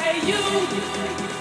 Hey, you.